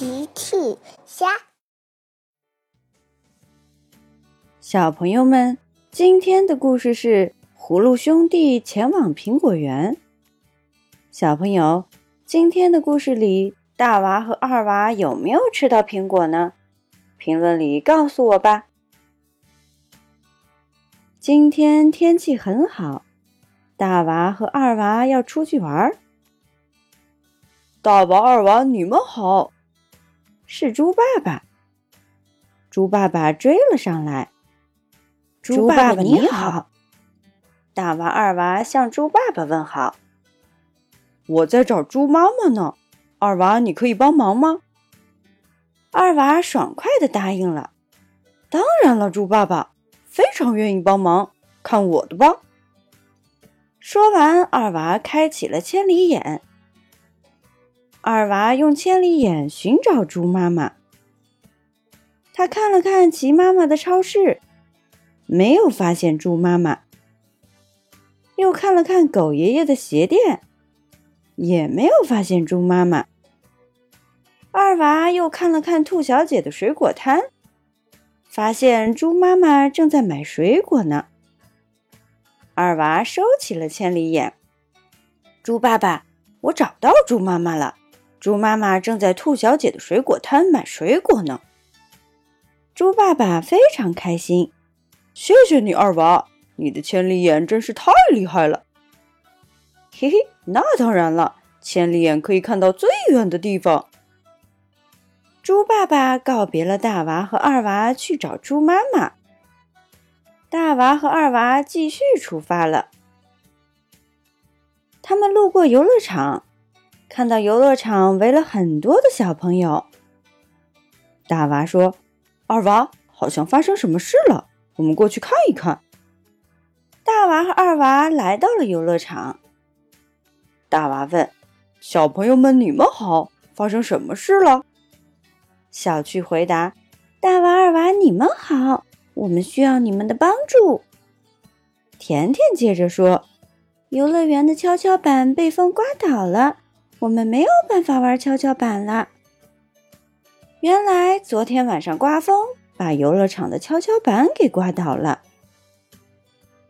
奇趣虾，小朋友们，今天的故事是葫芦兄弟前往苹果园。小朋友，今天的故事里，大娃和二娃有没有吃到苹果呢？评论里告诉我吧。今天天气很好，大娃和二娃要出去玩。大娃、二娃，你们好！是猪爸爸。猪爸爸追了上来。猪爸爸你好！大娃、二娃向猪爸爸问好。我在找猪妈妈呢，二娃，你可以帮忙吗？二娃爽快的答应了。当然了，猪爸爸，非常愿意帮忙，看我的吧！说完，二娃开启了千里眼。二娃用千里眼寻找猪妈妈。他看了看齐妈妈的超市，没有发现猪妈妈；又看了看狗爷爷的鞋店，也没有发现猪妈妈。二娃又看了看兔小姐的水果摊，发现猪妈妈正在买水果呢。二娃收起了千里眼。猪爸爸，我找到猪妈妈了。猪妈妈正在兔小姐的水果摊买水果呢。猪爸爸非常开心，谢谢你二娃，你的千里眼真是太厉害了。嘿嘿，那当然了，千里眼可以看到最远的地方。猪爸爸告别了大娃和二娃，去找猪妈妈。大娃和二娃继续出发了。他们路过游乐场。看到游乐场围了很多的小朋友，大娃说：“二娃，好像发生什么事了，我们过去看一看。”大娃和二娃来到了游乐场。大娃问：“小朋友们，你们好，发生什么事了？”小趣回答：“大娃、二娃，你们好，我们需要你们的帮助。”甜甜接着说：“游乐园的跷跷板被风刮倒了。”我们没有办法玩跷跷板了。原来昨天晚上刮风，把游乐场的跷跷板给刮倒了。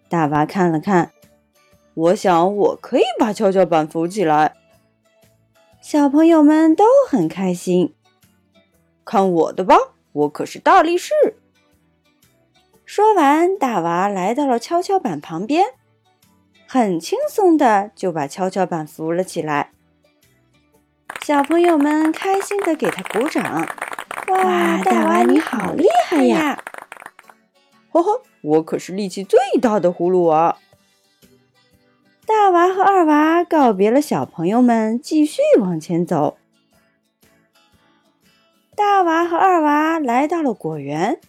大娃看了看，我想我可以把跷跷板扶起来。小朋友们都很开心，看我的吧，我可是大力士。说完，大娃来到了跷跷板旁边，很轻松的就把跷跷板扶了起来。小朋友们开心的给他鼓掌。哇，大娃你好厉害呀！呵呵，我可是力气最大的葫芦娃。大娃和二娃告别了小朋友们，继续往前走。大娃和二娃来到了果园，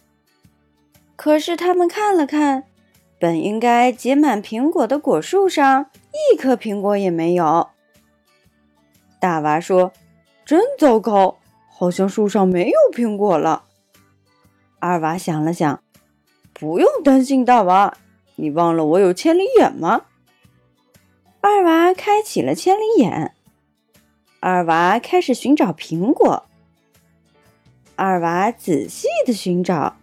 可是他们看了看，本应该结满苹果的果树上，一颗苹果也没有。大娃说：“真糟糕，好像树上没有苹果了。”二娃想了想：“不用担心，大娃，你忘了我有千里眼吗？”二娃开启了千里眼。二娃开始寻找苹果。二娃仔细的寻找，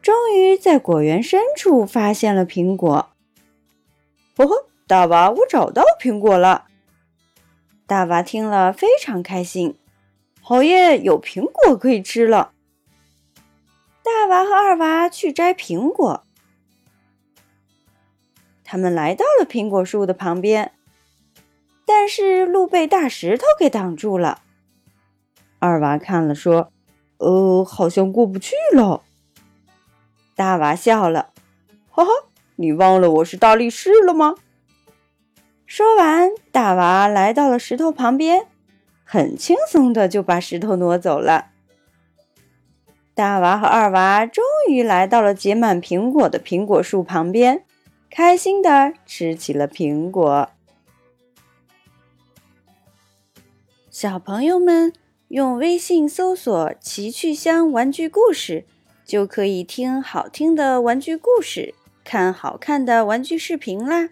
终于在果园深处发现了苹果。哦吼，大娃，我找到苹果了！大娃听了非常开心，好耶，有苹果可以吃了。大娃和二娃去摘苹果，他们来到了苹果树的旁边，但是路被大石头给挡住了。二娃看了说：“呃，好像过不去了。”大娃笑了：“哈哈，你忘了我是大力士了吗？”说完，大娃来到了石头旁边，很轻松的就把石头挪走了。大娃和二娃终于来到了结满苹果的苹果树旁边，开心的吃起了苹果。小朋友们用微信搜索“奇趣箱玩具故事”，就可以听好听的玩具故事，看好看的玩具视频啦。